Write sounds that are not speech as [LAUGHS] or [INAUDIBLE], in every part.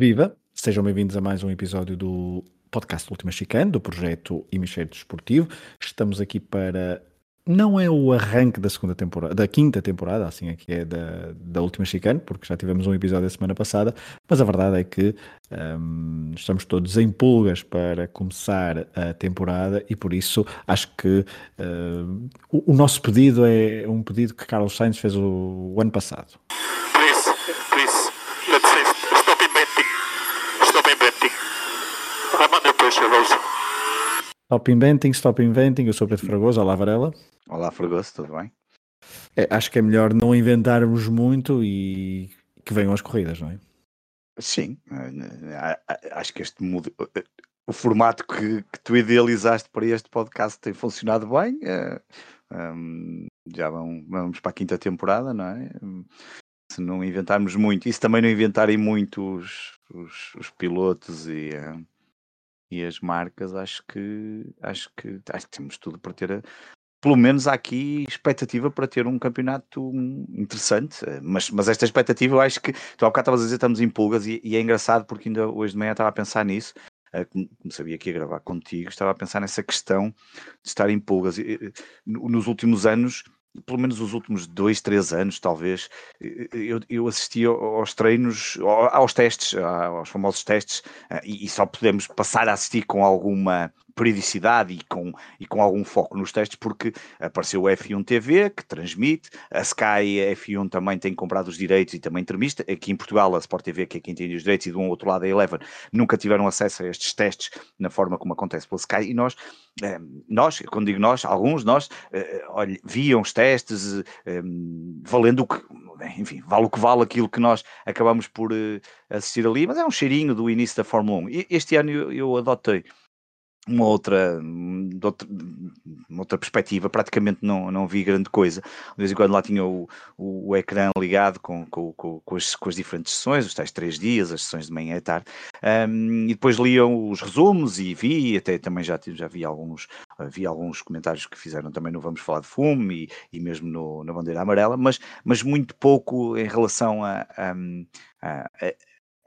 Viva! Sejam bem-vindos a mais um episódio do podcast Última Chicane, do projeto Hemisfério Desportivo. Estamos aqui para. Não é o arranque da segunda temporada, da quinta temporada, assim aqui é da, da última chicane, porque já tivemos um episódio a semana passada, mas a verdade é que um, estamos todos em pulgas para começar a temporada e por isso acho que uh, o, o, nosso pedido é um pedido que Carlos Sainz fez o, o ano passado. Stop Inventing, Stop Inventing, eu sou Pedro Fragoso, olá Varela. Olá Fragoso, tudo bem? É, acho que é melhor não inventarmos muito e que venham as corridas, não é? Sim, eh, acho que este mudo, o formato que, que, tu idealizaste para este podcast tem funcionado bem. Um, eh, já vamos, vamos para a quinta temporada, não é? Se não inventarmos muito, e se também não inventarem muito os, os, os pilotos e, e as marcas, acho que acho que, acho que temos tudo para ter, a, pelo menos há aqui expectativa para ter um campeonato interessante, eh, mas, mas esta expectativa eu acho que, tu há bocado estavas a dizer estamos em pulgas e, e, é engraçado porque ainda hoje de manhã estava a pensar nisso, eh, como sabia que ia gravar contigo, estava a pensar nessa questão de estar em pulgas. Nos últimos anos pelo menos os últimos dois, três anos, talvez, eu, eu assisti aos treinos, aos testes, aos famosos testes, eh, e, só podemos passar a assistir com alguma periodicidade e com, e com algum foco nos testes, porque apareceu o F1 TV, que transmite, a Sky F1 também tem comprado os direitos e também transmite, aqui em Portugal a Sport TV, que é quem tem os direitos, e do outro lado a Eleven, nunca tiveram acesso a estes testes na forma como acontece pela Sky, e nós, eh, nós quando digo nós, alguns nós, eh, olha, viam os testes, eh, valendo o que, enfim, vale o que vale aquilo que nós acabamos por assistir ali, mas é um cheirinho do início da Fórmula 1. E este ano eu, eu adotei uma outra, outra, uma outra perspectiva, praticamente não, não vi grande coisa. De vez em quando lá tinha o, o, o ecrã ligado com, com, com, com, as, com as diferentes sessões, os tais três dias, as sessões de manhã e tarde, um, e depois liam os resumos e vi, até também já, já vi alguns, vi alguns comentários que fizeram também no Vamos Falar de Fumo e, e mesmo no, na Bandeira Amarela, mas, mas muito pouco em relação a, a, a,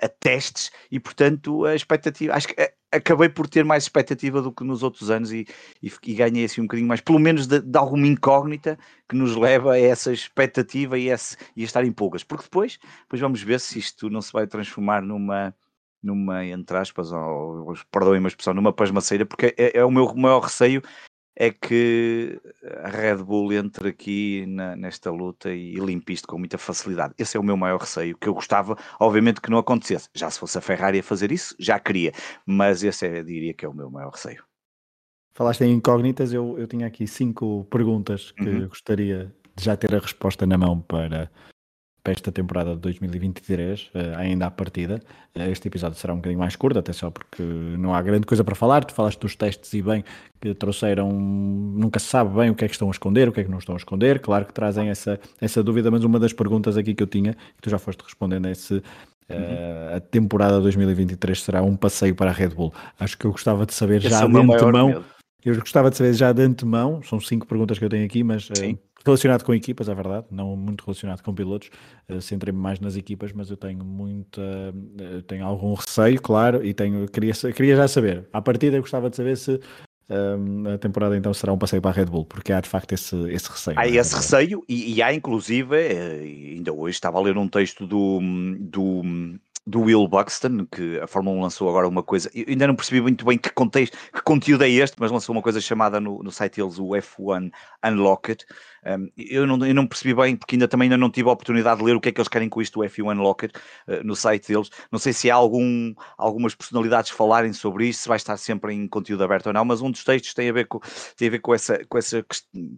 a testes e, portanto, a expectativa. Acho que acabei por ter mais expectativa do que nos outros anos e, e, e ganhei assim um bocadinho mais, pelo menos de, de, alguma incógnita que nos leva a essa expectativa e, esse, e a estar em pulgas, porque depois, depois vamos ver se isto não se vai transformar numa, numa entre aspas, ou, ou perdoem-me a expressão, numa pasmaceira, porque é, é o meu maior receio é que a Red Bull entre aqui na, nesta luta e, e limpe isto com muita facilidade. Esse é o meu maior receio, que eu gostava, obviamente, que não acontecesse. Já se fosse a Ferrari a fazer isso, já queria, mas esse é, diria que é o meu maior receio. Falaste em incógnitas, eu, eu tinha aqui cinco perguntas que uhum. gostaria de já ter a resposta na mão para, para esta temporada de 2023, eh, ainda à partida. Eh, este episódio será um bocadinho mais curto, até só porque não há grande coisa para falar. Tu falaste dos testes e bem que trouxeram, nunca se sabe bem o que é que estão a esconder, o que é que não estão a esconder. Claro que trazem essa, essa dúvida, mas uma das perguntas aqui que eu tinha, que tu já foste respondendo, é se Uh, a temporada 2023 será um passeio para a Red Bull. Acho que eu gostava de saber Esse já é de antemão. Eu gostava de saber já de antemão. São cinco perguntas que eu tenho aqui, mas uh, relacionado com equipas, é verdade, não muito relacionado com pilotos, uh, centrei-me mais nas equipas, mas eu tenho muita, uh, tenho algum receio, claro, e tenho, queria, queria já saber, à partida eu gostava de saber se um, a temporada então será um passeio para a Red Bull, porque há de facto esse, esse receio. Há é? esse receio e, e, há inclusive, eh, ainda hoje estava a ler um texto do, do do Will Buxton, que a Fórmula 1 lançou agora uma coisa, eu ainda não percebi muito bem que contexto, que conteúdo é este, mas lançou uma coisa chamada no, no site deles o F1 Unlocked, um, eu, não, eu não percebi bem, porque ainda também ainda não tive a oportunidade de ler o que é que eles querem com isto do F1 Locker uh, no site deles. Não sei se há algum, algumas personalidades falarem sobre isto, se vai estar sempre em conteúdo aberto ou não, mas um dos textos tem a ver com, tem a ver com, essa, com, essa,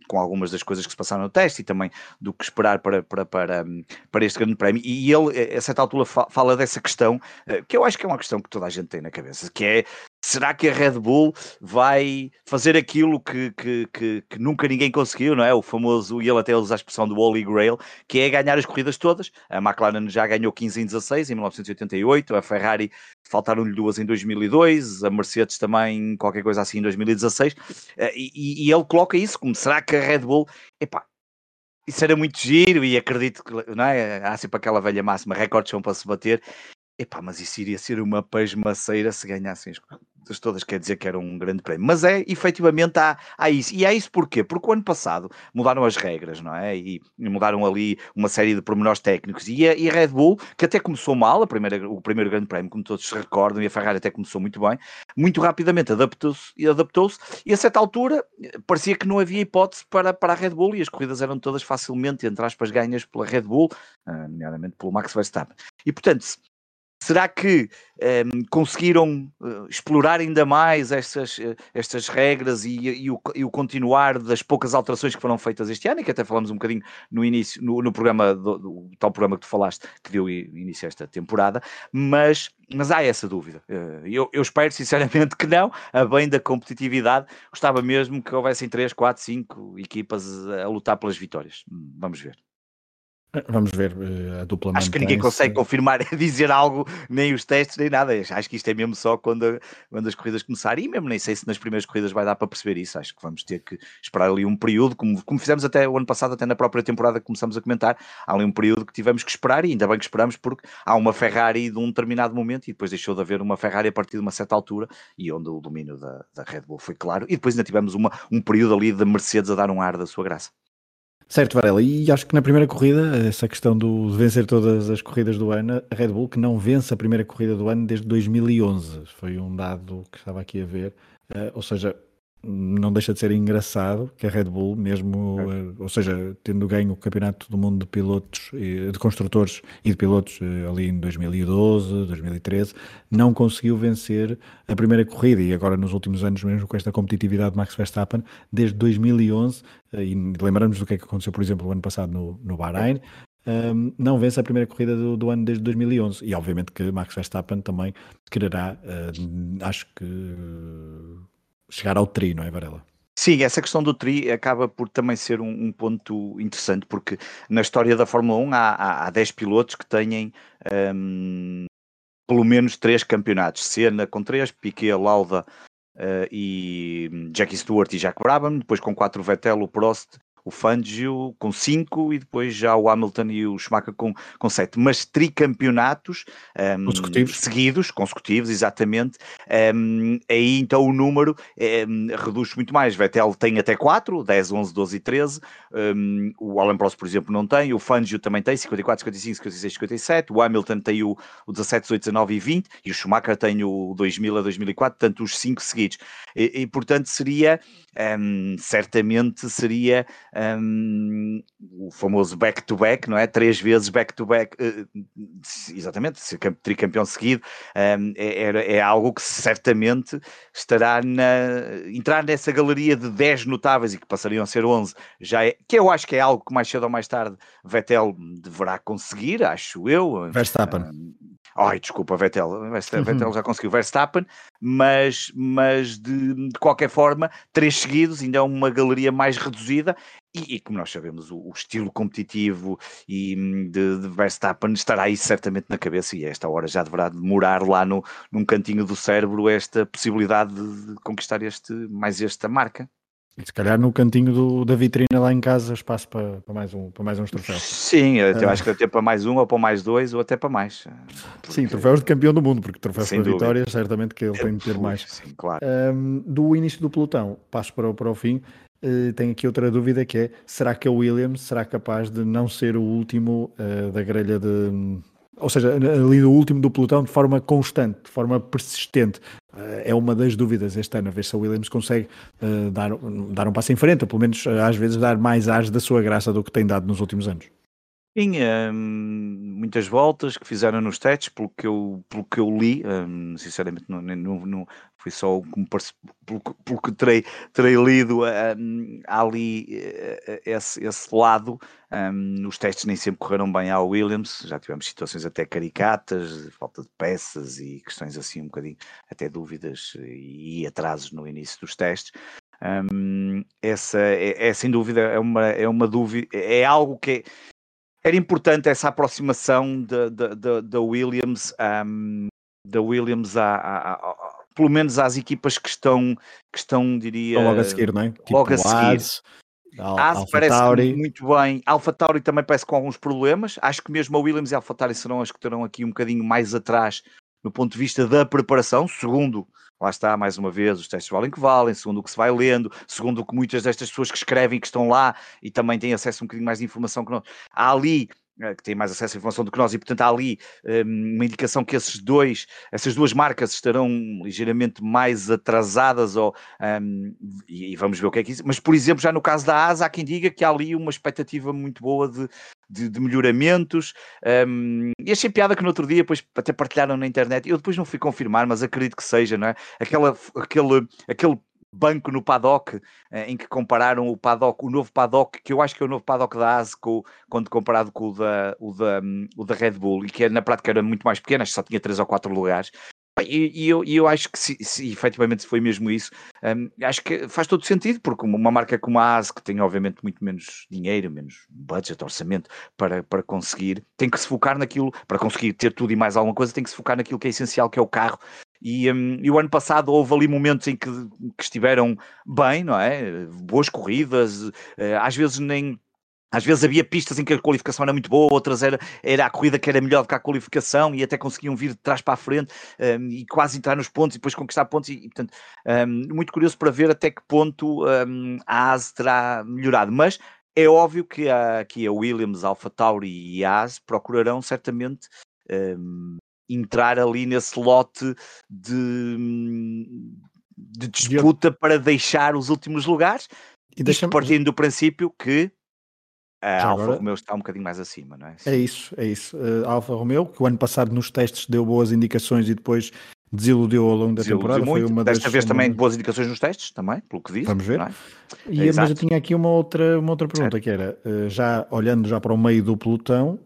com algumas das coisas que se passaram no teste e também do que esperar para, para, para, para este grande prémio. E ele, a certa altura, fala dessa questão, uh, que eu acho que é uma questão que toda a gente tem na cabeça, que é será que a Red Bull vai fazer aquilo que, que, que, que, nunca ninguém conseguiu, não é? O famoso, e ele até usa a expressão do Holy Grail, que é ganhar as corridas todas. A McLaren já ganhou 15 em 16, em 1988, a Ferrari faltaram-lhe duas em 2002, a Mercedes também, qualquer coisa assim, em 2016. Eh, e, e ele coloca isso como, será que a Red Bull, epá, isso era muito giro e acredito que, não é? Há sempre aquela velha máxima, recordes são para se bater Epá, mas isso iria ser uma pasmaceira se ganhassem as corridas todas, quer dizer que era um grande prémio. Mas é, efetivamente, há, há isso. E há isso porquê? Porque o ano passado mudaram as regras, não é? E, mudaram ali uma série de pormenores técnicos. E a, e a, Red Bull, que até começou mal, a primeira, o primeiro grande prémio, como todos se recordam, e a Ferrari até começou muito bem, muito rapidamente adaptou-se adaptou-se. E a certa altura parecia que não havia hipótese para, para a Red Bull e as corridas eram todas facilmente, entre aspas, ganhas pela Red Bull, uh, nomeadamente pelo Max Verstappen. E portanto, Será que um, ehm, conseguiram uh, explorar ainda mais estas, uh, estas regras e, e, o, e, o, continuar das poucas alterações que foram feitas este ano, e que até falamos um bocadinho no início, no, no programa, do, do, tal programa que tu falaste, que deu início a esta temporada, mas, mas há essa dúvida. Uh, eu, eu, espero sinceramente que não, a bem da competitividade, gostava mesmo que houvessem 3, 4, 5 equipas a lutar pelas vitórias. Hum, vamos ver. Vamos ver uh, a dupla Acho que ninguém consegue confirmar, [LAUGHS] dizer algo, nem os testes, nem nada. Acho que isto é mesmo só quando, quando as corridas começarem. E mesmo nem sei se nas primeiras corridas vai dar para perceber isso. Acho que vamos ter que esperar ali um período, como, como fizemos até o ano passado, até na própria temporada que começamos a comentar. Há ali um período que tivemos que esperar, e ainda bem que esperamos, porque há uma Ferrari de um determinado momento, e depois deixou de haver uma Ferrari a partir de uma certa altura, e onde o domínio da, da Red Bull foi claro. E depois ainda tivemos uma, um período ali de Mercedes a dar um ar da sua graça. Certo, Varela, e acho que na primeira corrida, essa questão do de vencer todas as corridas do ano, a Red Bull que não vence a primeira corrida do ano desde 2011, foi um dado que estava aqui a ver, uh, ou seja, não deixa de ser engraçado que a Red Bull, mesmo, é. ou seja, tendo ganho o campeonato do mundo de pilotos, de construtores e de pilotos eh, ali em 2012, 2013, não conseguiu vencer a primeira corrida e agora nos últimos anos, mesmo com esta competitividade de Max Verstappen, desde 2011, eh, e lembramos do que é que aconteceu, por exemplo, o ano passado no, no Bahrein, um, não vence a primeira corrida do, do, ano desde 2011 e obviamente que Max Verstappen também quererá, uh, acho que chegar ao tri, não é, Varela? Sim, essa questão do tri acaba por também ser um, um ponto interessante, porque na história da Fórmula 1 há, há, há 10 pilotos que têm um, pelo menos 3 campeonatos. Senna com 3, Piquet, Lauda uh, e Jackie Stewart e Jack Brabham, depois com 4 Vettel, o Prost o Fangio com 5 e depois já o Hamilton e o Schumacher com 7. Com sete. Mas tricampeonatos um, consecutivos. seguidos, consecutivos, exatamente. Um, aí então o número um, reduz muito mais. Vettel tem até 4, 10, 11, 12 e 13. o Alan Prost, por exemplo, não tem. O Fangio também tem 54, 55, 56, 57. O Hamilton tem o, o 17, 18, 19 e 20. E o Schumacher tem o 2000 a 2004, portanto os 5 seguidos. E, e portanto seria um, certamente seria um, o famoso back-to-back, -back, não é? Três vezes back-to-back, -back, uh, exatamente, ser tricampeão seguido, um, é, é, algo que certamente estará na. entrar nessa galeria de 10 notáveis e que passariam a ser 11, já é, que eu acho que é algo que mais cedo ou mais tarde Vettel deverá conseguir, acho eu. Verstappen. Ai, desculpa, Vettel. Vettel uhum. já conseguiu Verstappen, mas, mas de, de, qualquer forma, três seguidos, ainda é uma galeria mais reduzida. E, e como nós sabemos, o, o estilo competitivo e hum, de, de, Verstappen estará aí certamente na cabeça, e a esta hora já deverá demorar lá no, num cantinho do cérebro esta possibilidade de, conquistar este, mais esta marca. Se calhar no cantinho do, da vitrina lá em casa, espaço para, para, mais, um, para mais uns troféus. Sim, eu uh, acho que até para mais um, ou para mais dois, ou até para mais. Porque... Sim, troféus de campeão do mundo, porque troféus para vitórias, certamente que ele tem de ter mais. Sim, claro. Um, do início do pelotão, passo para, para o fim. Uh, tenho aqui outra dúvida que é: será que a Williams será capaz de não ser o último uh, da grelha de, ou seja, ali no último do pelotão de forma constante, de forma persistente. Eh, é uma das dúvidas este ano, a ver se a Williams consegue uh, dar, dar um passo em frente, ou pelo menos uh, às vezes dar mais ares da sua graça do que tem dado nos últimos anos. Sim, um, muitas voltas que fizeram nos testes, pelo que eu, pelo que eu li, um, sinceramente não, não, não foi só pelo, pelo, que terei, terei lido, um, ali uh, esse, esse lado, os testes nem sempre correram bem à Williams, já tivemos situações até caricatas, falta de peças e questões assim um bocadinho, até dúvidas e atrasos no início dos testes. Essa é, é, sem dúvida é uma, é uma dúvida, é algo que é, era importante essa aproximação da Williams, um, da Williams a, a, a, pelo menos às equipas que estão, que estão diria. logo a seguir, não é? Tipo logo a seguir. a Haas parece Tauri. muito bem. Alfa Tauri também parece com alguns problemas. Acho que mesmo a Williams e a Alfa Tauri serão as que terão aqui um bocadinho mais atrás no ponto de vista da preparação, segundo, lá está, mais uma vez, os testes valem que valem, segundo o que se vai lendo, segundo o que muitas destas pessoas que escrevem, que estão lá e também têm acesso a um bocadinho mais de informação que nós. Há ali eh, que têm mais acesso à informação do que nós e portanto há ali um, uma indicação que esses dois, essas duas marcas estarão ligeiramente mais atrasadas ou, um, e, e, vamos ver o que é que isso, mas por exemplo já no caso da ASA há quem diga que há ali uma expectativa muito boa de, de, de melhoramentos um, e achei piada que no outro dia depois até partilharam na internet, eu depois não fui confirmar mas acredito que seja, não é? Aquela, aquele, aquele banco no paddock, eh, em que compararam o paddock, o novo paddock, que eu acho que é o novo paddock da ASE, quando comparado com o da, o, da, o da Red Bull, e que na prática era muito mais pequeno, acho que só tinha 3 ou 4 lugares. E, e, eu, e eu acho que se, se efetivamente foi mesmo isso, um, acho que faz todo sentido, porque uma marca como a ASE, que tem obviamente muito menos dinheiro, menos budget, orçamento para, para conseguir, tem que se focar naquilo, para conseguir ter tudo e mais alguma coisa, tem que se focar naquilo que é essencial, que é o carro, e, um, e, o ano passado houve ali momentos em que, que estiveram bem, não é? Boas corridas, uh, às vezes nem. Às vezes havia pistas em que a qualificação era muito boa, outras era, era a corrida que era melhor do que a qualificação e até conseguiam vir de trás para a frente um, e quase entrar nos pontos e depois conquistar pontos. E, e portanto, um, muito curioso para ver até que ponto hum, a AS terá melhorado. Mas é óbvio que a, que a Williams, a Alpha Tauri e a AS procurarão certamente um, entrar ali nesse lote de, de disputa para deixar os últimos lugares. E deixa partindo do princípio que a Já Alfa agora... Romeo está um bocadinho mais acima, não é? É isso, é isso. Uh, Alfa Romeo, que o ano passado nos testes deu boas indicações e depois desiludiu ao longo da temporada. Muito. Foi uma Desta das, vez também boas indicações nos testes, também, pelo que disse. Vamos ver. É? E, mas eu tinha aqui uma outra, uma outra pergunta, certo. que era, uh, já olhando já para o meio do pelotão,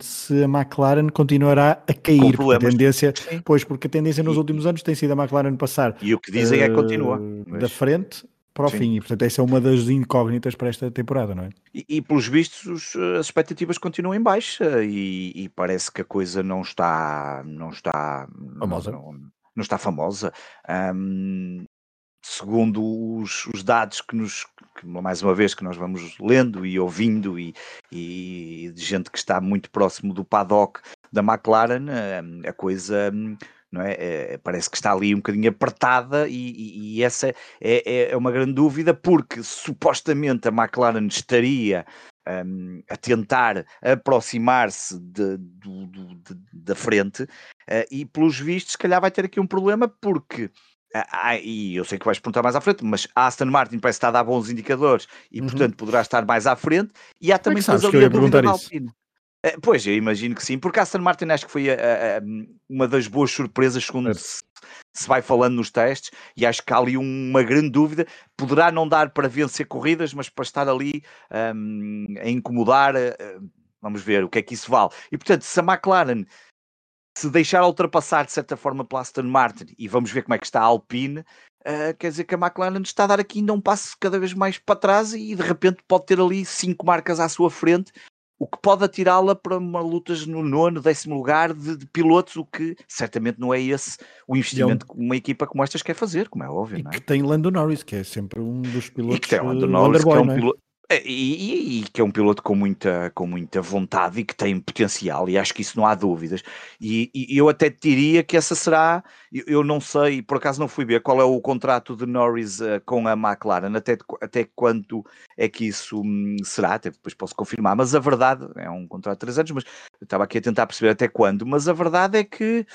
se a McLaren continuará a cair. Porque a tendência, pois, porque a tendência nos e, últimos anos tem sido a McLaren passar. E o que dizem uh, é que continua. Mas... Da frente para o Sim. fim. E portanto, essa é uma das incógnitas para esta temporada, não é? E, e pelos vistos, as expectativas continuam em baixa e, e, parece que a coisa não está. Não está famosa. Não, não está famosa. Um, segundo os, os, dados que nos, que, mais uma vez, que nós vamos lendo e ouvindo e, e de gente que está muito próximo do paddock da McLaren, a, a coisa não é? é? parece que está ali um bocadinho apertada e, e, e essa é, é, é, uma grande dúvida porque supostamente a McLaren estaria um, a tentar aproximar-se da frente uh, e pelos vistos se calhar vai ter aqui um problema porque ah, e eu sei que vais perguntar mais à frente, mas a Aston Martin parece estar a dar bons indicadores e, uhum. portanto, poderá estar mais à frente. E há também é depois ali a dúvida da Alpine. Uh, pois, eu imagino que sim, porque a Aston Martin acho que foi a, a, a, uma das boas surpresas quando se, se, vai falando nos testes, e acho que há ali uma grande dúvida. Poderá não dar para vencer corridas, mas para estar ali um, a incomodar, uh, vamos ver o que é que isso vale. E portanto, se a McLaren se deixar ultrapassar de certa forma pela Aston Martin e vamos ver como é que está a Alpine, uh, quer dizer que a McLaren está a dar aqui ainda um passo cada vez mais para trás e de repente pode ter ali cinco marcas à sua frente, o que pode atirá-la para uma lutas no nono, décimo lugar de, de, pilotos, o que certamente não é esse o investimento que uma equipa como estas quer fazer, como é óbvio. E é? que tem Lando Norris, que é sempre um dos pilotos. E que tem Lando Norris, que é um piloto é, e, e, que é um piloto com muita, com muita vontade e que tem potencial, e acho que isso não há dúvidas. E, e eu até diria que essa será, eu, eu, não sei, por acaso não fui ver qual é o contrato de Norris uh, com a McLaren, até, até quanto é que isso um, será, até depois posso confirmar, mas a verdade é um contrato de 3 anos, mas estava aqui a tentar perceber até quando, mas a verdade é que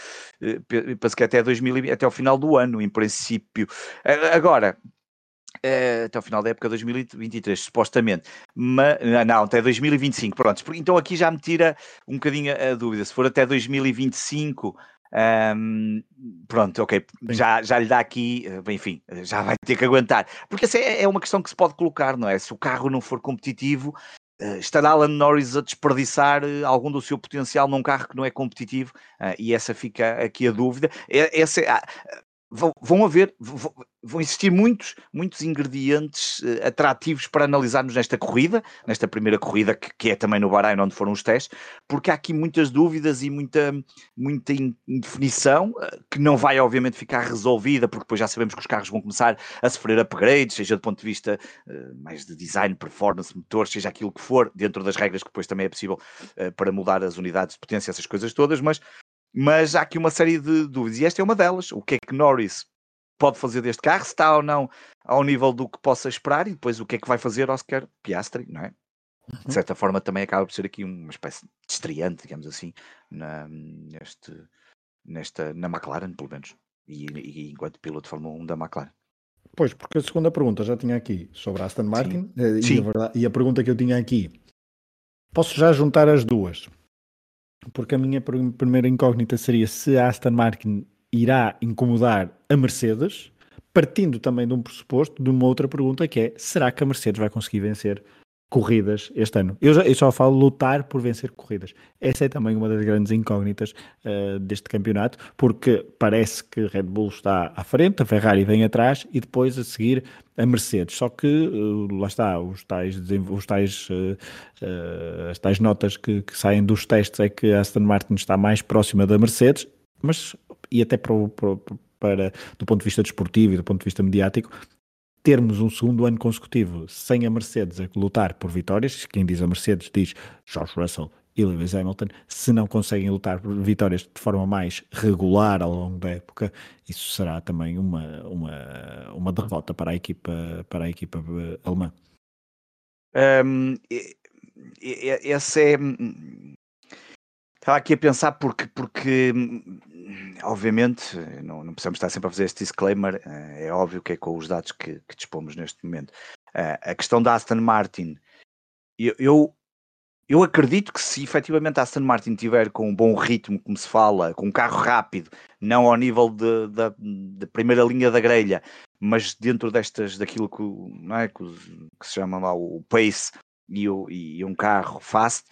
uh, penso que até 2020, até ao final do ano, em princípio. Uh, agora, Uh, até o final da época 2023, supostamente. Mas, não, até 2025, pronto. Então aqui já me tira um bocadinho a, dúvida. Se for até 2025, um, pronto, ok, já, já lhe dá aqui, eh, enfim, já vai ter que aguentar. Porque essa é, é uma questão que se pode colocar, não é? Se o carro não for competitivo, Uh, estará Alan Norris a desperdiçar uh, algum do seu potencial num carro que não é competitivo? Uh, e essa fica aqui a dúvida. Essa, vão, vão haver, vão, vão, existir muitos, muitos ingredientes uh, atrativos para analisarmos nesta corrida, nesta primeira corrida, que, que, é também no Bahrein, onde foram os testes, porque há aqui muitas dúvidas e muita, muita indefinição, uh, que não vai, obviamente, ficar resolvida, porque depois já sabemos que os carros vão começar a sofrer upgrades, seja do ponto de vista uh, mais de design, performance, motor, seja aquilo que for, dentro das regras que depois também é possível para mudar as unidades de potência, essas coisas todas, mas mas há aqui uma série de dúvidas e esta é uma delas. O que é que Norris pode fazer deste carro? Se está ou não ao nível do que possa esperar e depois o que é que vai fazer Oscar Piastri, não é? De uhum. certa forma também acaba por ser aqui uma espécie de estreante, digamos assim, na, neste, nesta, na McLaren, pelo menos, e, e enquanto piloto de Fórmula 1 da McLaren. Pois, porque a segunda pergunta já tinha aqui sobre Aston Martin Sim. Eh, e, Sim. A verdade, e a pergunta que eu tinha aqui, posso já juntar as duas? Porque a minha primeira incógnita seria se a Aston Martin irá incomodar a Mercedes, partindo também de um pressuposto de uma outra pergunta que é: será que a Mercedes vai conseguir vencer corridas este ano. Eu, já, eu só falo lutar por vencer corridas. Essa é também uma das grandes incógnitas uh, deste campeonato, porque parece que Red Bull está à frente, a Ferrari vem atrás e depois a seguir a Mercedes. Só que uh, lá está, os tais, os tais, uh, as tais notas que, que, saem dos testes é que a Aston Martin está mais próxima da Mercedes, mas e até para, para, para do ponto de vista desportivo e do ponto de vista mediático, termos um segundo ano consecutivo sem a Mercedes a lutar por vitórias, quem diz a Mercedes diz George Russell e Lewis Hamilton, se não conseguem lutar por vitórias de forma mais regular ao longo da época, isso será também uma, uma, uma derrota para a equipa, para a equipa eh, alemã. Um, esse é Estava aqui a pensar porque, porque obviamente, não, não, precisamos estar sempre a fazer este disclaimer, eh, é óbvio que é com os dados que, que dispomos neste momento. Eh, a questão da Aston Martin, eu, eu, eu, acredito que se efetivamente a Aston Martin tiver com um bom ritmo, como se fala, com um carro rápido, não ao nível da primeira linha da grelha, mas dentro destas, daquilo que, não é, que, que se chama lá o pace e, e um carro fast,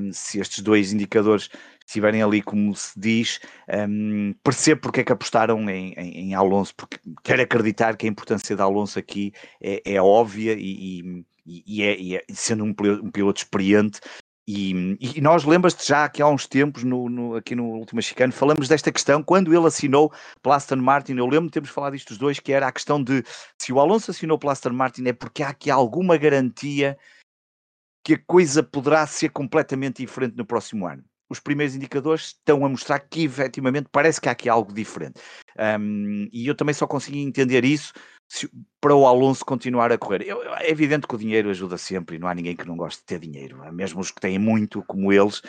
um, se estes dois indicadores estiverem ali, como se diz, um, percebo porque é que apostaram em, em, em, Alonso, porque quero acreditar que a importância de Alonso aqui é, é óbvia e, e, e, é, e, é, sendo um piloto, um piloto experiente. E, e nós lembras-te já que há uns tempos, no, no, aqui no último chicano, falamos desta questão, quando ele assinou pela Martin, eu lembro de termos falado isto dos dois, que era a questão de se o Alonso assinou pela Martin é porque há aqui alguma garantia que a coisa poderá ser completamente diferente no próximo ano. Os primeiros indicadores estão a mostrar que efetivamente parece que há aqui algo diferente. Um, e eu também só consegui entender isso se, para o Alonso continuar a correr. Eu, é evidente que o dinheiro ajuda sempre e não há ninguém que não goste de ter dinheiro, mesmo os que têm muito, como eles.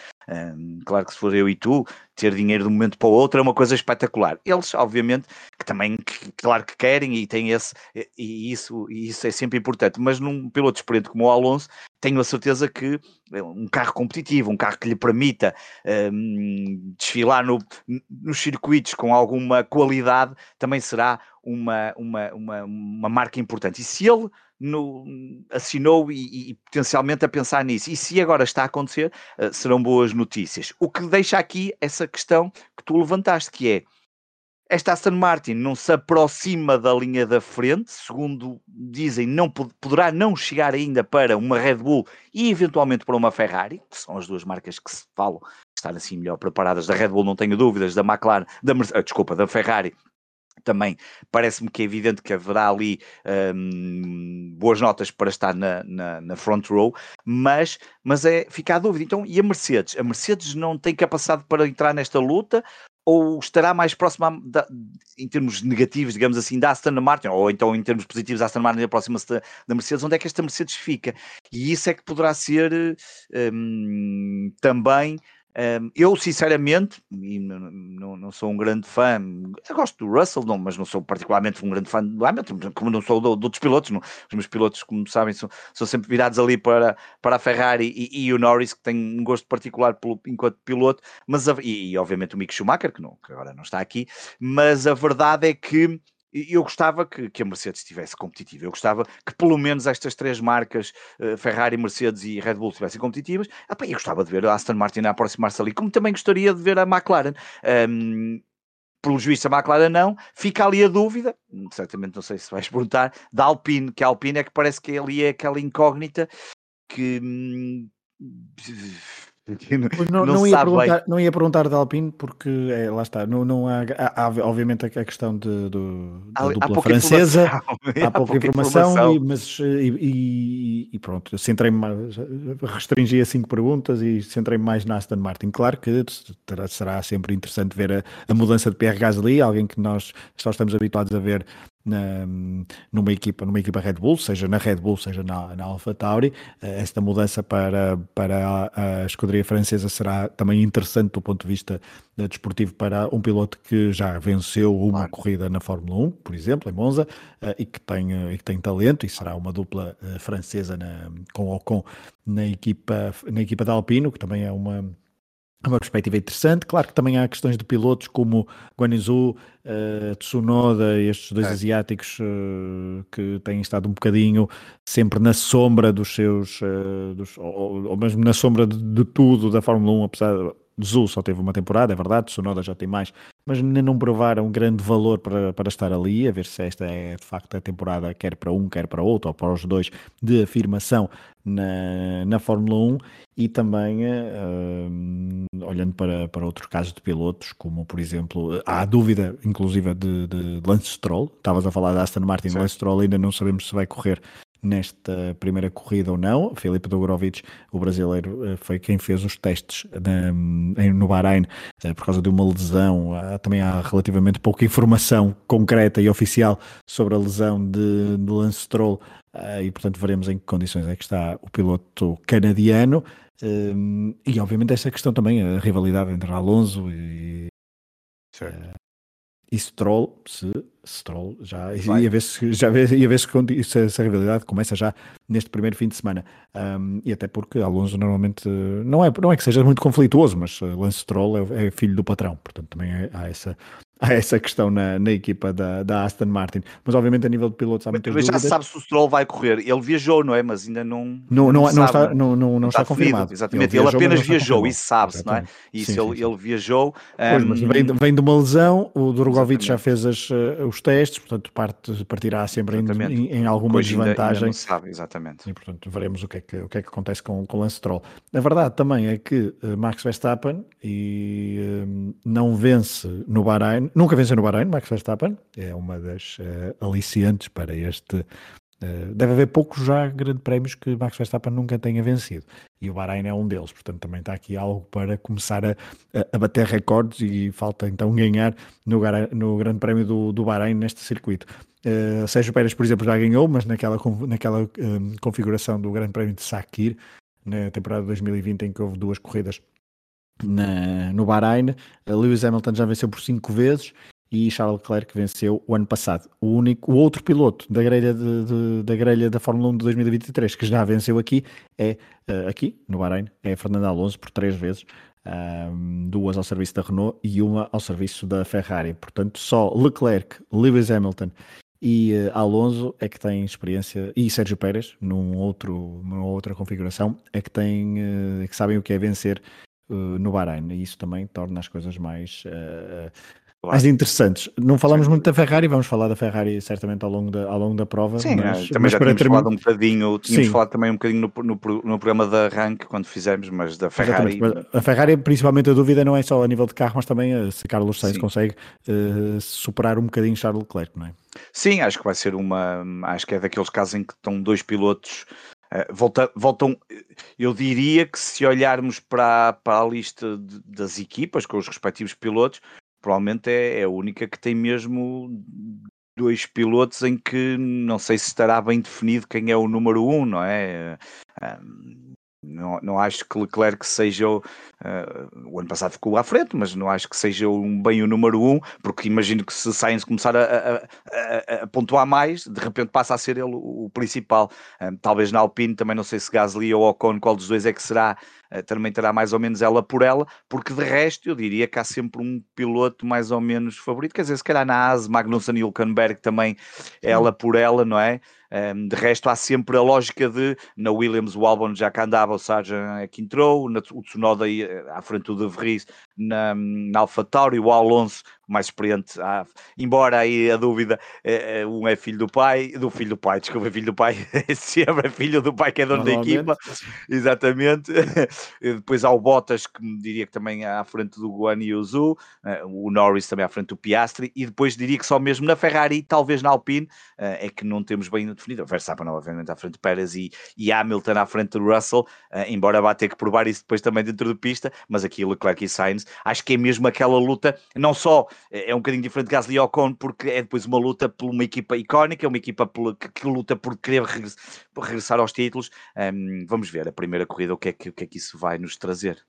Claro que se for eu e tu, ter dinheiro de um momento para o outro é uma coisa espetacular. Eles, obviamente, que também, que, claro que querem e têm esse, e isso, e isso é sempre importante, mas num piloto experiente como o Alonso, tenho a certeza que um carro competitivo, um carro que lhe permita desfilar no, nos circuitos com alguma qualidade, também será uma, uma, uma, uma marca importante. E se ele no, assinou e, e, potencialmente a pensar nisso, e se agora está a acontecer, uh, serão boas notícias. O que deixa aqui essa questão que tu levantaste, que é esta Aston Martin não se aproxima da linha da frente, segundo dizem, não poderá não chegar ainda para uma Red Bull e eventualmente para uma Ferrari, que são as duas marcas que se falam estar assim melhor preparadas. Da Red Bull não tenho dúvidas, da McLaren, da, ah, desculpa, da Ferrari também parece-me que é evidente que haverá ali um, boas notas para estar na, na, na, front row, mas, mas é fica a dúvida. Então, e a Mercedes? A Mercedes não tem capacidade para entrar nesta luta ou estará mais próxima da, em termos negativos, digamos assim, da Aston Martin, ou então em termos positivos, a Aston Martin aproxima-se da, da, Mercedes, onde é que esta Mercedes fica? E isso é que poderá ser um, também eu, sinceramente, não, sou um grande fã, eu gosto do Russell, não, mas não sou particularmente um grande fã do Hamilton, como não sou de outros pilotos. Não. Os meus pilotos, como sabem, são, sempre virados ali para, para a Ferrari e, e o Norris, que tem um gosto particular enquanto piloto, mas a, e, e, obviamente o Mick Schumacher, que, não, que agora não está aqui, mas a verdade é que eu gostava que, que, a Mercedes estivesse competitiva. Eu gostava que pelo menos estas três marcas, uh, Ferrari, Mercedes e Red Bull, estivessem competitivas. Ah, eu gostava de ver a Aston Martin aproximar-se ali, como também gostaria de ver a McLaren. Um, pelo juiz a McLaren não, fica ali a dúvida, certamente não sei se vais [LAUGHS] perguntar, da Alpine, que a Alpine é que parece que ali é aquela incógnita que hum, não, não, não, ia perguntar, não ia perguntar da Alpine porque é, lá está, não, não há, há, há obviamente a questão de, do, da há, dupla francesa, [LAUGHS] há, pouca, informação, informação. E, mas e, e, e pronto, centrei-me restringi a cinco perguntas e centrei-me mais na Aston Martin. Claro que terá, será sempre interessante ver a, a mudança de Pierre Gasly, alguém que nós só estamos habituados a ver na, numa, equipa, numa equipa Red Bull, seja na Red Bull, seja na, na Alpha Tauri. Eh, esta mudança para, para a, a escuderia francesa será também interessante do ponto de vista eh, desportivo para um piloto que já venceu uma claro. corrida na Fórmula 1, por exemplo, em Monza, eh, e que tem, e que tem talento, e será uma dupla francesa na, com Ocon na equipa, na equipa da Alpino, que também é uma uma perspectiva interessante. Claro que também há questões de pilotos como Guanizu, uh, Tsunoda, estes dois é. asiáticos uh, que têm estado um bocadinho sempre na sombra dos seus, uh, dos, ou, ou, mesmo na sombra de, de, tudo da Fórmula 1, apesar de Zul só teve uma temporada, é verdade, Tsunoda já tem mais, mas ainda não provaram grande valor para, para estar ali, a ver se esta é de facto a temporada, quer para um, quer para outro, ou para os dois, de afirmação na, na Fórmula 1 e também uh, olhando para, para outros casos de pilotos, como por exemplo, há a dúvida inclusive de, de Lance Stroll, estavas a falar da Aston Martin, Sim. Lance Stroll ainda não sabemos se vai correr nesta primeira corrida ou não. Felipe Dogorovic, o brasileiro, eh, foi quem fez os testes na, no Bahrein eh, por causa de uma lesão. Também há relativamente pouca informação concreta e oficial sobre a lesão de, Lance Stroll eh, e, portanto, veremos em que condições é que está o piloto canadiano. E, obviamente, esta questão também, a rivalidade entre Alonso e, e Stroll, se Stroll já ia ver se já ia ver se, se essa rivalidade começa já neste primeiro fim de semana. Um, e até porque Alonso normalmente não é não é que seja muito conflituoso mas Lance Stroll é, é filho do patrão portanto também é, há essa [LAUGHS] há essa questão na, na equipa da, da Aston Martin. Mas obviamente a nível de pilotos há muitas Mas já sabe se o Stroll vai correr. Ele viajou, não é? Mas ainda não não, não, não, está, não, não, não está, está confirmado. Exatamente, ele, viajou, ele apenas viajou, isso sabe-se, não é? Isso sim, ele, sim. ele viajou. Pois, um... mas vem, vem de uma lesão, o Drogovic já fez as, uh, os testes, portanto parte, partirá sempre em, em, alguma pois desvantagem. Ainda, ainda sabe, exatamente. E portanto veremos o que é que, o que, é que acontece com, com o Lance Stroll. A verdade também é que uh, Max Verstappen e, uh, não vence no Bahrein, nunca vence no Bahrein, Max Verstappen, é uma das uh, aliciantes para este. Uh, deve haver poucos já grandes prémios que Max Verstappen nunca tenha vencido e o Bahrein é um deles, portanto também está aqui algo para começar a, a bater recordes e falta então ganhar no, no Grande Prémio do, do Bahrein neste circuito. Uh, Sérgio Pérez, por exemplo, já ganhou, mas naquela, naquela um, configuração do Grande Prémio de Sakir, na temporada de 2020, em que houve duas corridas na, no Bahrein, Lewis Hamilton já venceu por cinco vezes e Charles Leclerc venceu o ano passado. O único, o outro piloto da grelha, de, de, da, grelha da Fórmula 1 de 2023 que já venceu aqui é uh, aqui no Bahrein, é Fernando Alonso por três vezes, um, duas ao serviço da Renault e uma ao serviço da Ferrari. Portanto, só Leclerc, Lewis Hamilton e uh, Alonso é que têm experiência e Sérgio Pérez num outro, numa outra configuração é que têm uh, que sabem o que é vencer no Bahrein e isso também torna as coisas mais Claro. mais interessantes. Não falamos Sim. muito da Ferrari, vamos falar da Ferrari certamente ao longo da, ao longo da prova. Sim, mas, também mas já tínhamos falado um bocadinho, tínhamos Sim. falado também um bocadinho no, no, no, programa da Rank quando fizemos, mas da Ferrari. A Ferrari, principalmente a dúvida não é só a nível de carro, mas também eh, se Carlos Sainz Sim. consegue uh, superar um bocadinho Charles Leclerc, não é? Sim, acho que vai ser uma. Acho que é daqueles casos em que estão dois pilotos Uh, volta, voltam, eu diria que se olharmos para, para a lista de, das equipas com os respectivos pilotos, provavelmente é, é a única que tem mesmo dois pilotos em que não sei se estará bem definido quem é o número um, não é? Um, não, não acho que Leclerc seja uh, o ano passado ficou à frente, mas não acho que seja um, bem o número um, porque imagino que se Sainz começar a, a, a, a, pontuar mais, de repente passa a ser ele o, o principal. Um, talvez na Alpine, também não sei se Gasly ou Ocon, qual dos dois é que será, uh, também terá mais ou menos ela por ela, porque de resto eu diria que há sempre um piloto mais ou menos favorito, quer dizer, se calhar na ASE, Magnussen e Hülkenberg também ela por ela, não é? Um, de resto, há sempre a lógica de na Williams o Albon já cá andava, o Sargent é que entrou, na, o Tsunoda eh, à frente do De Vries na, na AlphaTauri, o Alonso mais experiente, ah, embora aí a dúvida, é, é, um é filho do pai, do filho do pai, desculpa, filho do pai, [LAUGHS] sempre é filho do pai que é dono da equipa, exatamente. [LAUGHS] Depois há o Bottas, que diria que também à frente do Guan e o Zhu, eh, o Norris também à frente do Piastri, e depois diria que só mesmo na Ferrari, talvez na Alpine, eh, é que não temos bem definido. O Verstappen, obviamente, à frente de Pérez e, e Hamilton à frente do Russell, eh, embora vá ter que provar isso depois também dentro de pista, mas aqui Leclerc e Sainz, acho que é mesmo aquela luta, não só é, é um bocadinho diferente de Gasly Ocon, porque é depois uma luta por uma equipa icónica, uma equipa que, luta por querer regressar aos títulos. Um, vamos ver a primeira corrida, o que, é que, o que é que isso vai nos trazer.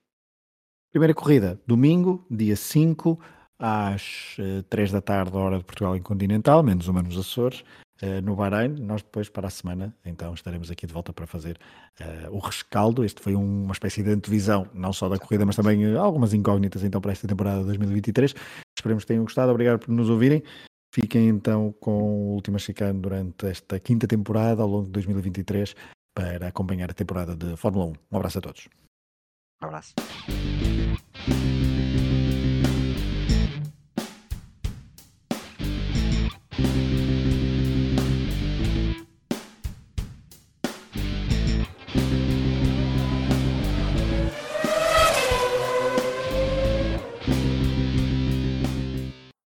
Primeira corrida, domingo, dia 5, às uh, eh, 3 da tarde, hora de Portugal Continental, menos uma nos Açores uh, no Bahrein. Nós depois, para a semana, então estaremos aqui de volta para fazer uh, o rescaldo. Este foi um, uma espécie de antevisão, não só da corrida, mas também uh, algumas incógnitas então para esta temporada 2023. Esperemos que tenham gostado. Obrigado por nos ouvirem. Fiquem então com o Última Chicane durante esta quinta temporada, ao longo de 2023, para acompanhar a temporada de Fórmula 1. Um abraço a todos. Um abraço.